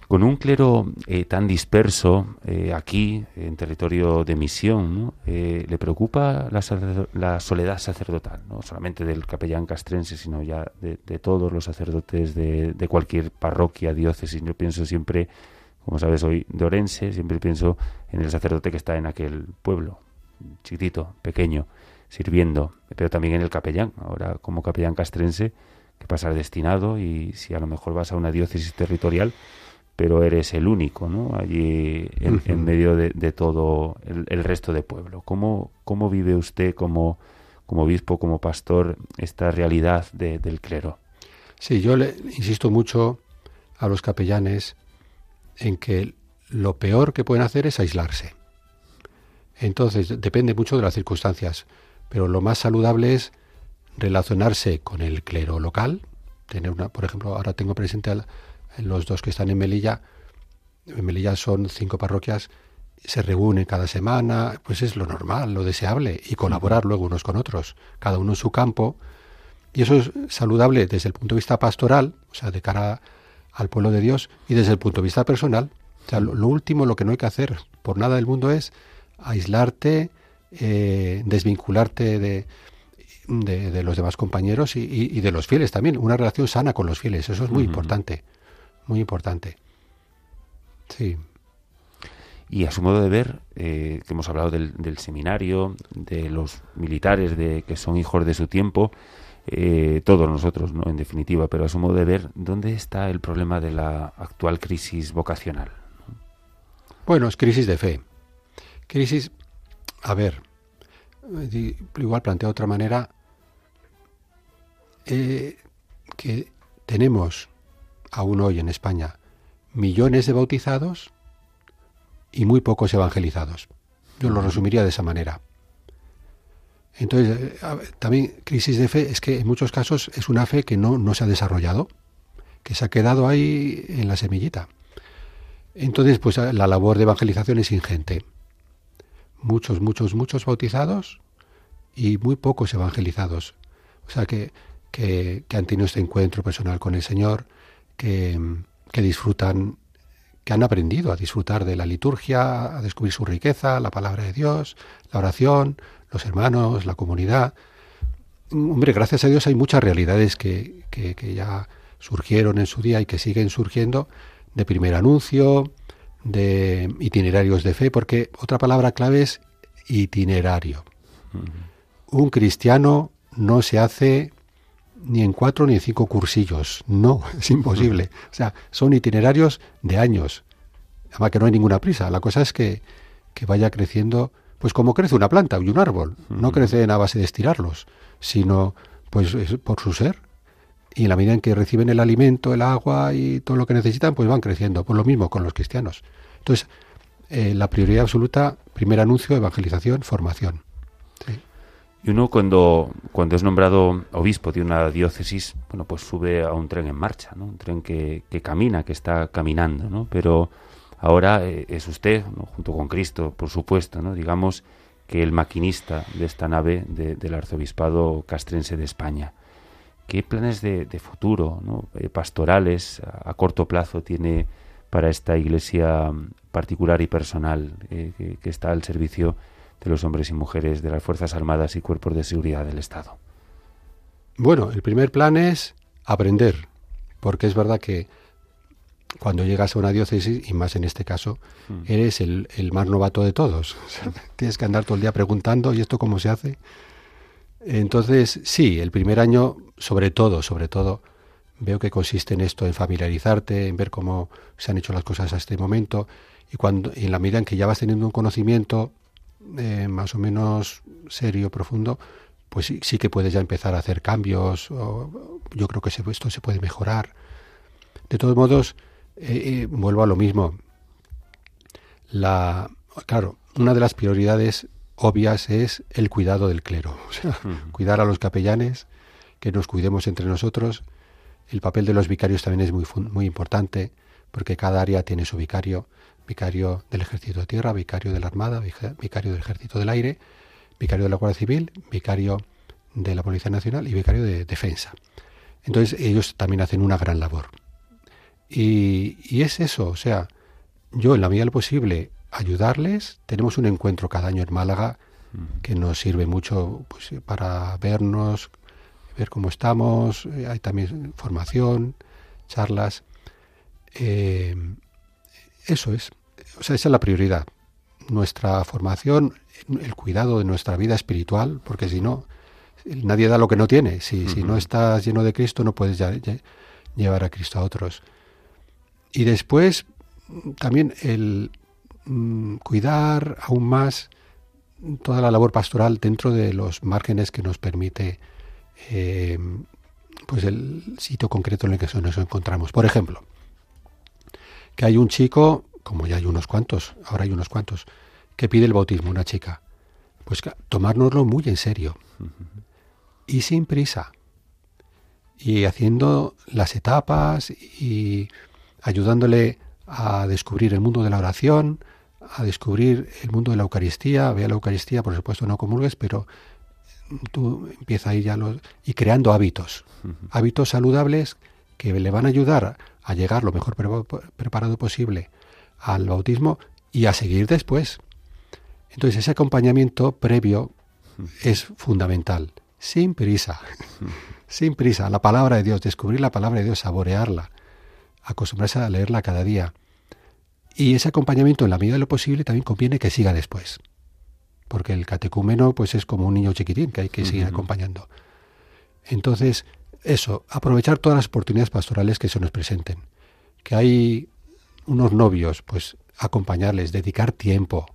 Con un clero eh, tan disperso eh, aquí, en territorio de misión, eh, ¿le preocupa la, soledad sacerdotal? No solamente del capellán castrense, sino ya de, todos los sacerdotes de, de, cualquier parroquia, diócesis. Yo pienso siempre, como sabes, hoy de Orense, siempre pienso en el sacerdote que está en aquel pueblo, chiquitito, pequeño sirviendo, pero también en el capellán. Ahora, como capellán castrense, que pasa destinado y si a lo mejor vas a una diócesis territorial, pero eres el único, ¿no? Allí en, medio de, todo el, resto de pueblo. ¿Cómo, cómo vive usted como, como obispo, como pastor, esta realidad del clero? Sí, yo le insisto mucho a los capellanes en que lo peor que pueden hacer es aislarse. Entonces, depende mucho de las circunstancias pero lo más saludable es relacionarse con el clero local, tener una, por ejemplo, ahora tengo presente a los dos que están en Melilla, en Melilla son cinco parroquias, se reúnen cada semana, pues es lo normal, lo deseable, y colaborar luego unos con otros, cada uno en su campo, y eso es saludable desde el punto de vista pastoral, o sea, de cara al pueblo de Dios, y desde el punto de vista personal. O sea, lo último, lo que no hay que hacer por nada del mundo es aislarte, eh, desvincularte de, de, los demás compañeros y, de los fieles también. Una relación sana con los fieles, eso es muy importante, muy importante. Sí. Y a su modo de ver, eh, que hemos hablado del, seminario, de los militares de que son hijos de su tiempo, eh, todos nosotros, ¿no? en definitiva, pero a su modo de ver, ¿dónde está el problema de la actual crisis vocacional? Bueno, es crisis de fe. Crisis a ver, igual plantea de otra manera, eh, que tenemos aún hoy en España millones de bautizados y muy pocos evangelizados. Yo lo resumiría de esa manera. Entonces, eh, también crisis de fe es que en muchos casos es una fe que no, no se ha desarrollado, que se ha quedado ahí en la semillita. Entonces, pues la labor de evangelización es ingente muchos, muchos, muchos bautizados y muy pocos evangelizados. O sea, que, que, han tenido este encuentro personal con el Señor, que, que disfrutan, que han aprendido a disfrutar de la liturgia, a descubrir su riqueza, la palabra de Dios, la oración, los hermanos, la comunidad. Hombre, gracias a Dios hay muchas realidades que, que, que ya surgieron en su día y que siguen surgiendo de primer anuncio, de itinerarios de fe, porque otra palabra clave es itinerario. Un cristiano no se hace ni en cuatro ni en cinco cursillos. No, es imposible. O sea, son itinerarios de años. Además que no hay ninguna prisa. La cosa es que, que vaya creciendo, pues como crece una planta y un árbol. No crece a base de estirarlos, sino pues por su ser. Y en la medida en que reciben el alimento, el agua y todo lo que necesitan, pues van creciendo. Por lo mismo con los cristianos. Entonces, eh, la prioridad absoluta, primer anuncio, evangelización, formación. Y uno cuando, cuando es nombrado obispo de una diócesis, bueno, pues sube a un tren en marcha, ¿no? Un tren que, que camina, que está caminando, ¿no? Pero ahora eh, es usted, junto con Cristo, por supuesto, ¿no? Digamos que el maquinista de esta nave del arzobispado castrense de España. ¿Qué planes de, futuro, eh, pastorales a, corto plazo tiene para esta iglesia particular y personal eh, que, está al servicio de los hombres y mujeres de las Fuerzas Armadas y cuerpos de seguridad del Estado? Bueno, el primer plan es aprender, porque es verdad que cuando llegas a una diócesis, y más en este caso, mm. eres el, el, más novato de todos. tienes que andar todo el día preguntando, ¿y esto cómo se hace? Entonces, sí, el primer año, sobre todo, sobre todo, veo que consiste en esto, en familiarizarte, en ver cómo se han hecho las cosas a este momento, y cuando, en la medida en que ya vas teniendo un conocimiento eh, más o menos serio, profundo, pues sí, sí, que puedes ya empezar a hacer cambios, o, yo creo que esto se puede mejorar. De todos modos, eh, eh, vuelvo a lo mismo. La, claro, una de las prioridades obvias es el cuidado del clero, o sea, cuidar a los capellanes, que nos cuidemos entre nosotros. El papel de los vicarios también es muy, muy importante, porque cada área tiene su vicario, vicario del Ejército de Tierra, vicario de la Armada, vicario del Ejército del Aire, vicario de la Guardia Civil, vicario de la Policía Nacional y vicario de Defensa. Entonces ellos también hacen una gran labor. Y, y es eso, o sea, yo en la medida de lo posible ayudarles. Tenemos un encuentro cada año en Málaga que nos sirve mucho pues, para vernos, ver cómo estamos. Eh, hay también formación, charlas. Eh, eso es. O sea, esa es la prioridad. Nuestra formación, el cuidado de nuestra vida espiritual, porque si no, nadie da lo que no tiene. Si, si no estás lleno de Cristo, no puedes llevar a Cristo a otros. Y después, también el, Mm, cuidar aún más toda la labor pastoral dentro de los márgenes que nos permite eh, pues el sitio concreto en el que nos encontramos. Por ejemplo, que hay un chico, como ya hay unos cuantos, ahora hay unos cuantos, que pide el bautismo, una chica. Pues tomárnoslo muy en serio. Y sin prisa. Y haciendo las etapas y ayudándole a descubrir el mundo de la oración, a descubrir el mundo de la Eucaristía, ve a la Eucaristía, por supuesto no comulgues, pero tú empiezas ahí ya los, y creando hábitos, hábitos saludables que le van a ayudar a llegar lo mejor preparado posible al bautismo y a seguir después. Entonces ese acompañamiento previo es fundamental, sin prisa, sin prisa, la palabra de Dios, descubrir la palabra de Dios, saborearla, acostumbrarse a leerla cada día, y ese acompañamiento, en la medida de lo posible, también conviene que siga después. Porque el catecúmeno pues es como un niño chiquitín que hay que seguir acompañando. Entonces, eso, aprovechar todas las oportunidades pastorales que se nos presenten. Que hay unos novios, pues acompañarles, dedicar tiempo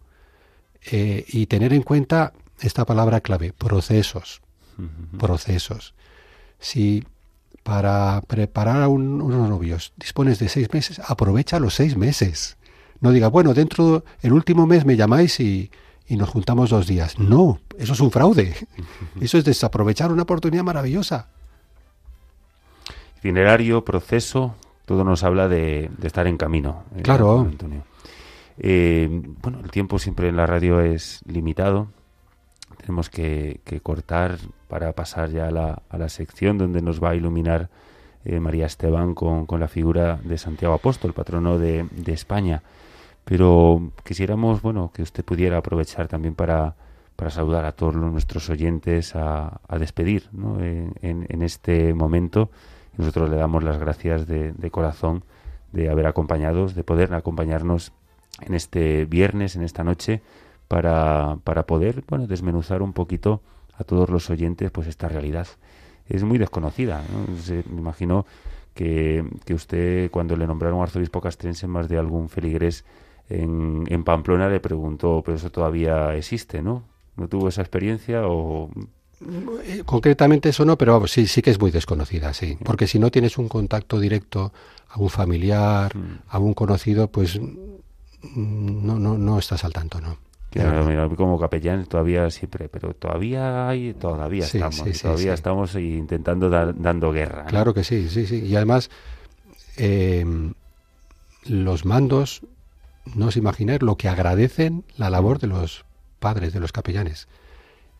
eh, y tener en cuenta esta palabra clave, procesos. Procesos. Si para preparar a unos novios dispones de seis meses, aprovecha los seis meses. No diga, bueno, dentro del último mes me llamáis y, nos juntamos dos días. No, eso es un fraude. Eso es desaprovechar una oportunidad maravillosa. Itinerario, proceso, todo nos habla de, estar en camino. Eh, claro. Antonio. Eh, bueno, el tiempo siempre en la radio es limitado. Tenemos que, cortar para pasar ya a la, sección donde nos va a iluminar eh, María Esteban con, la figura de Santiago Apóstol, patrono de España. Pero quisiéramos, bueno, que usted pudiera aprovechar también para, para saludar a todos nuestros oyentes, a, a despedir ¿no? en, en, este momento. Nosotros le damos las gracias de, de corazón de haber acompañado, de poder acompañarnos en este viernes, en esta noche, para, para poder, bueno, desmenuzar un poquito a todos los oyentes, pues esta realidad. Es muy desconocida, me imagino que, que usted, cuando le nombraron arzobispo castrense, más de algún feligrés en, en Pamplona le preguntó, pero eso todavía existe, ¿no? ¿No tuvo esa experiencia o...? Eh, concretamente eso no, pero sí, sí que es muy desconocida, sí. Porque si no tienes un contacto directo a un familiar, mm. a un conocido, pues no, no, no estás al tanto, ¿no? como capellán todavía siempre, pero todavía hay, todavía estamos, todavía estamos intentando dar, dando guerra. Claro que sí, sí, sí. Y además, eh, los mandos no os imagináis lo que agradecen la labor de los padres, de los capellanes.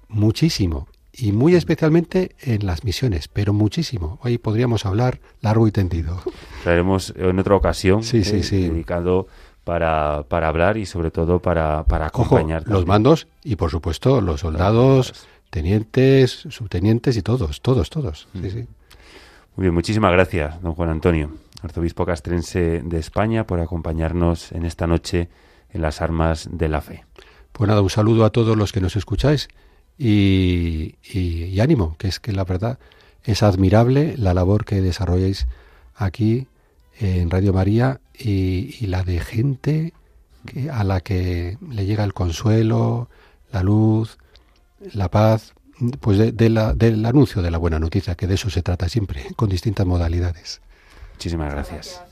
Muchísimo. Y muy especialmente en las misiones, pero muchísimo. Hoy podríamos hablar largo y tendido. Estaremos en otra ocasión sí, sí, eh, dedicado para, para hablar y sobre todo para, para acompañar. los mandos y por supuesto los soldados, tenientes, subtenientes y todos, todos, todos. Sí, sí. Muy bien, muchísimas gracias, don Juan Antonio arzobispo castrense de España, por acompañarnos en esta noche en las armas de la fe. Pues nada, un saludo a todos los que nos escucháis y, ánimo, que es que la verdad es admirable la labor que desarrolláis aquí en Radio María y, la de gente que, a la que le llega el consuelo, la luz, la paz, pues del anuncio de la buena noticia, que de eso se trata siempre, con distintas modalidades. Muchísimas gracias.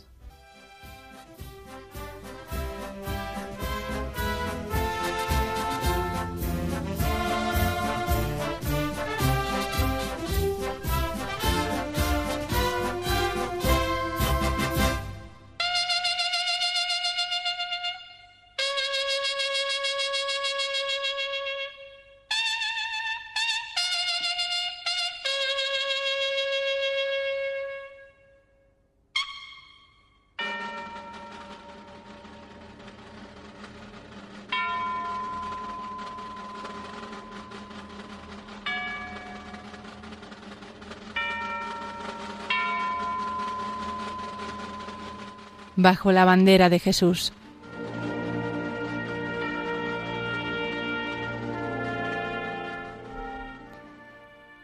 Bajo la bandera de Jesús.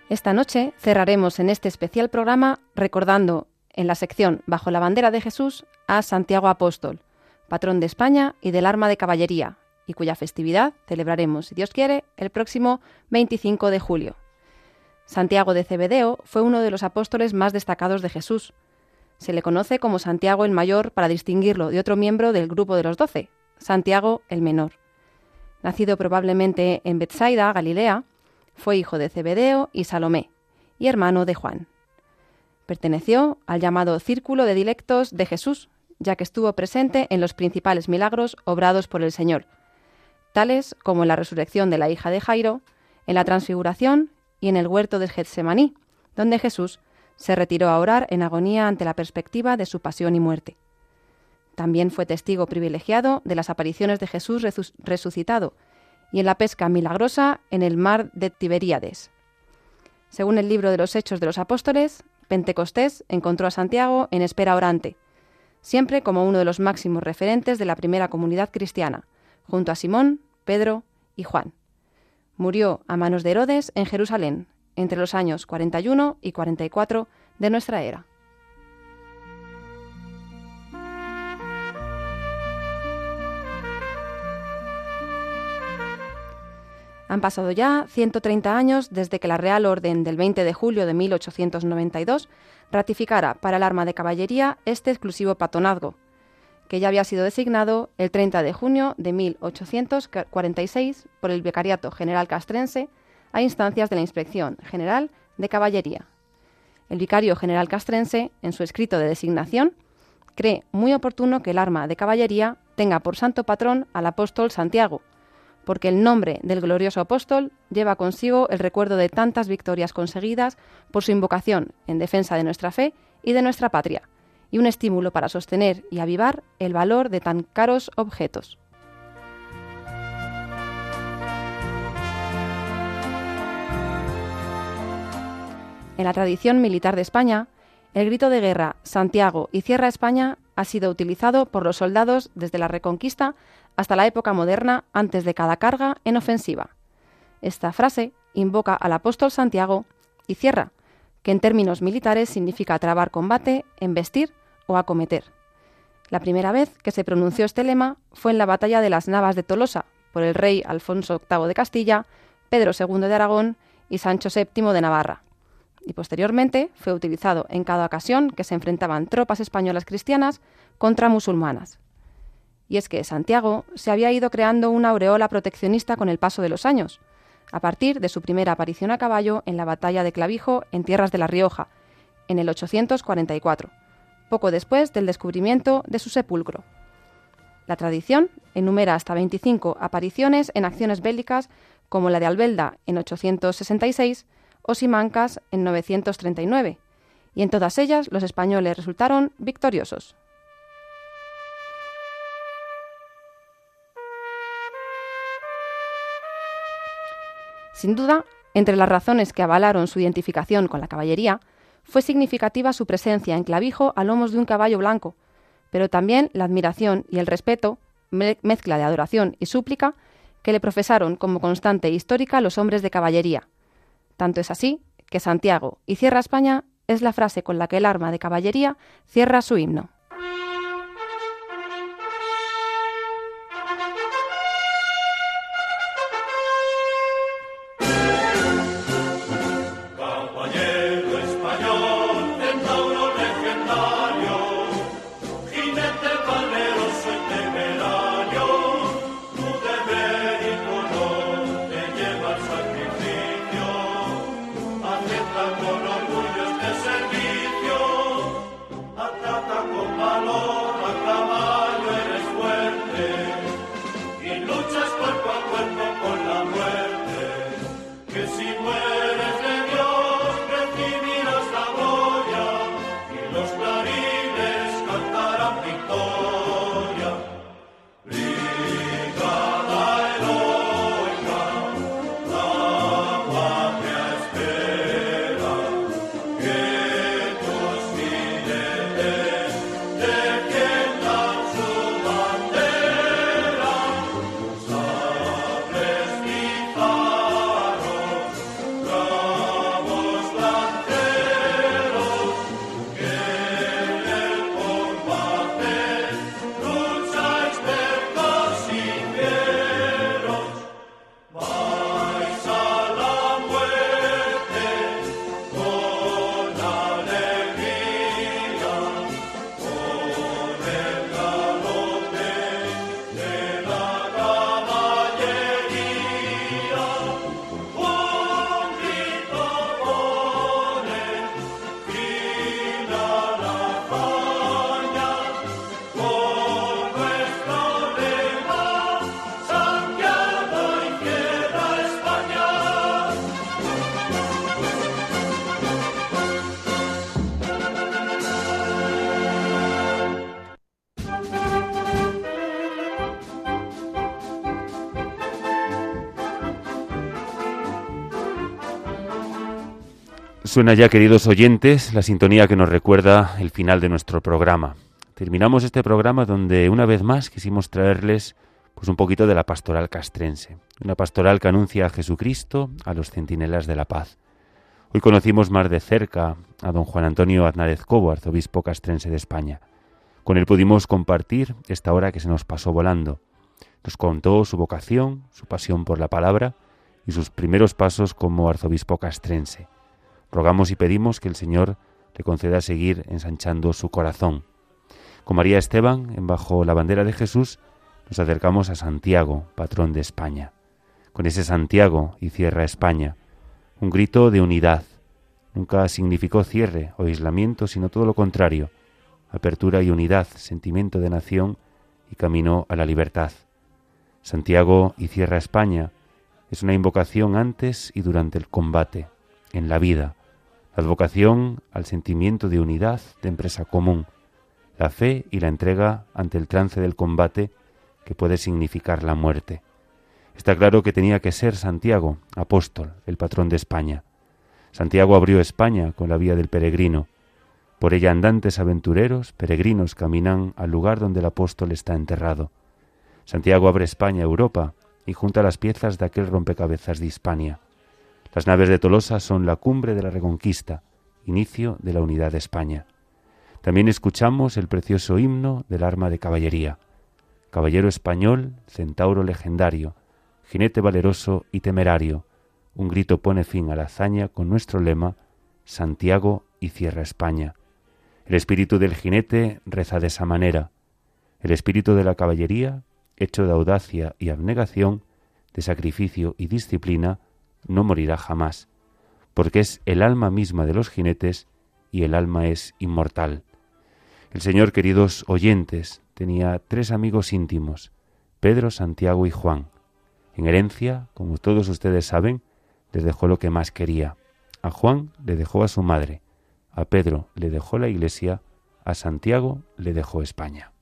Esta noche cerraremos en este especial programa recordando en la sección Bajo la bandera de Jesús a Santiago Apóstol, patrón de España y del arma de caballería, y cuya festividad celebraremos, si Dios quiere, el próximo 25 de julio. Santiago de Cebedeo fue uno de los apóstoles más destacados de Jesús. Se le conoce como Santiago el Mayor para distinguirlo de otro miembro del grupo de los doce, Santiago el Menor. Nacido probablemente en Bethsaida, Galilea, fue hijo de Cebedeo y Salomé, y hermano de Juan. Perteneció al llamado Círculo de Dilectos de Jesús, ya que estuvo presente en los principales milagros obrados por el Señor, tales como en la resurrección de la hija de Jairo, en la transfiguración y en el huerto de Getsemaní, donde Jesús se retiró a orar en agonía ante la perspectiva de su pasión y muerte. También fue testigo privilegiado de las apariciones de Jesús resucitado y en la pesca milagrosa en el mar de Tiberíades. Según el libro de los Hechos de los Apóstoles, Pentecostés encontró a Santiago en espera orante, siempre como uno de los máximos referentes de la primera comunidad cristiana, junto a Simón, Pedro y Juan. Murió a manos de Herodes en Jerusalén, entre los años 41 y 44 de nuestra era. Han pasado ya 130 años desde que la Real Orden del 20 de julio de 1892 ratificara para el arma de caballería este exclusivo patronazgo, que ya había sido designado el 30 de junio de 1846 por el Vicariato General Castrense a instancias de la Inspección General de Caballería. El Vicario General Castrense, en su escrito de designación, cree muy oportuno que el arma de caballería tenga por santo patrón al apóstol Santiago, porque el nombre del glorioso apóstol lleva consigo el recuerdo de tantas victorias conseguidas por su invocación en defensa de nuestra fe y de nuestra patria, y un estímulo para sostener y avivar el valor de tan caros objetos. En la tradición militar de España, el grito de guerra Santiago y Cierra España ha sido utilizado por los soldados desde la Reconquista hasta la época moderna antes de cada carga en ofensiva. Esta frase invoca al apóstol Santiago y cierra, que en términos militares significa trabar combate, embestir o acometer. La primera vez que se pronunció este lema fue en la batalla de las Navas de Tolosa por el rey Alfonso VIII de Castilla, Pedro II de Aragón y Sancho VII de Navarra. Y posteriormente fue utilizado en cada ocasión que se enfrentaban tropas españolas cristianas contra musulmanas y es que Santiago se había ido creando una aureola proteccionista con el paso de los años, a partir de su primera aparición a caballo en la batalla de Clavijo en tierras de La Rioja, en el 844, poco después del descubrimiento de su sepulcro. La tradición enumera hasta 25 apariciones en acciones bélicas como la de Albelda en 866 o Simancas en 939, y en todas ellas los españoles resultaron victoriosos. Sin duda, entre las razones que avalaron su identificación con la caballería, fue significativa su presencia en clavijo a lomos de un caballo blanco, pero también la admiración y el respeto, mezcla de adoración y súplica, que le profesaron como constante histórica los hombres de caballería. Tanto es así que Santiago y Cierra España es la frase con la que el arma de caballería cierra su himno. Suena ya, queridos oyentes, la sintonía que nos recuerda el final de nuestro programa. Terminamos este programa donde una vez más quisimos traerles pues un poquito de la pastoral castrense, una pastoral que anuncia a Jesucristo a los centinelas de la paz. Hoy conocimos más de cerca a don Juan Antonio Aznárez Cobo, arzobispo castrense de España. Con él pudimos compartir esta hora que se nos pasó volando. Nos contó su vocación, su pasión por la palabra y sus primeros pasos como arzobispo castrense. Rogamos y pedimos que el Señor le conceda seguir ensanchando su corazón. Con María Esteban, en bajo la bandera de Jesús, nos acercamos a Santiago, patrón de España. Con ese Santiago y cierra España, un grito de unidad. Nunca significó cierre o aislamiento, sino todo lo contrario, apertura y unidad, sentimiento de nación y camino a la libertad. Santiago y cierra España es una invocación antes y durante el combate, en la vida, la advocación al sentimiento de unidad, de empresa común, la fe y la entrega ante el trance del combate que puede significar la muerte. Está claro que tenía que ser Santiago, apóstol, el patrón de España. Santiago abrió España con la vía del peregrino. Por ella andantes aventureros, peregrinos caminan al lugar donde el apóstol está enterrado. Santiago abre España a Europa y junta las piezas de aquel rompecabezas de Hispania. Las naves de Tolosa son la cumbre de la Reconquista, inicio de la unidad de España. También escuchamos el precioso himno del arma de caballería. Caballero español, centauro legendario, jinete valeroso y temerario, un grito pone fin a la hazaña con nuestro lema Santiago y cierra España. El espíritu del jinete reza de esa manera. El espíritu de la caballería, hecho de audacia y abnegación, de sacrificio y disciplina, no morirá jamás, porque es el alma misma de los jinetes y el alma es inmortal. El Señor, queridos oyentes, tenía tres amigos íntimos, Pedro, Santiago y Juan. En herencia, como todos ustedes saben, les dejó lo que más quería. A Juan le dejó a su madre, a Pedro le dejó la iglesia, a Santiago le dejó España.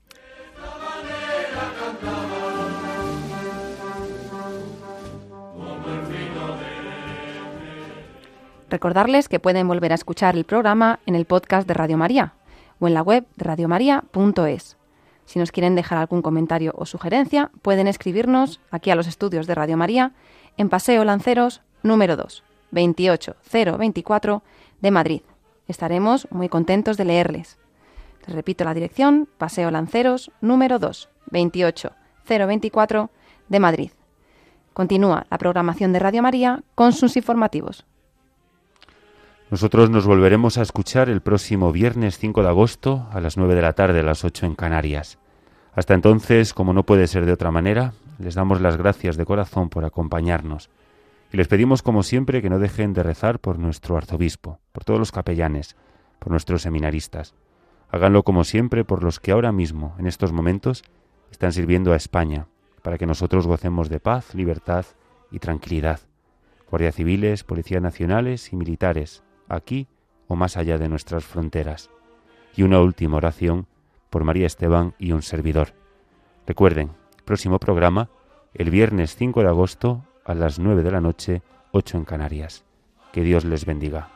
Recordarles que pueden volver a escuchar el programa en el podcast de Radio María o en la web de radiomaria.es. Si nos quieren dejar algún comentario o sugerencia, pueden escribirnos aquí a los estudios de Radio María en Paseo Lanceros número 2, 28024 de Madrid. Estaremos muy contentos de leerles. Les repito la dirección, Paseo Lanceros número 2, 28024 de Madrid. Continúa la programación de Radio María con sus informativos. Nosotros nos volveremos a escuchar el próximo viernes 5 de agosto a las 9 de la tarde, a las 8 en Canarias. Hasta entonces, como no puede ser de otra manera, les damos las gracias de corazón por acompañarnos. Y les pedimos, como siempre, que no dejen de rezar por nuestro arzobispo, por todos los capellanes, por nuestros seminaristas. Háganlo, como siempre, por los que ahora mismo, en estos momentos, están sirviendo a España, para que nosotros gocemos de paz, libertad y tranquilidad. Guardias civiles, policías nacionales y militares, aquí o más allá de nuestras fronteras. Y una última oración por María Esteban y un servidor. Recuerden, próximo programa, el viernes 5 de agosto a las 9 de la noche, 8 en Canarias. Que Dios les bendiga.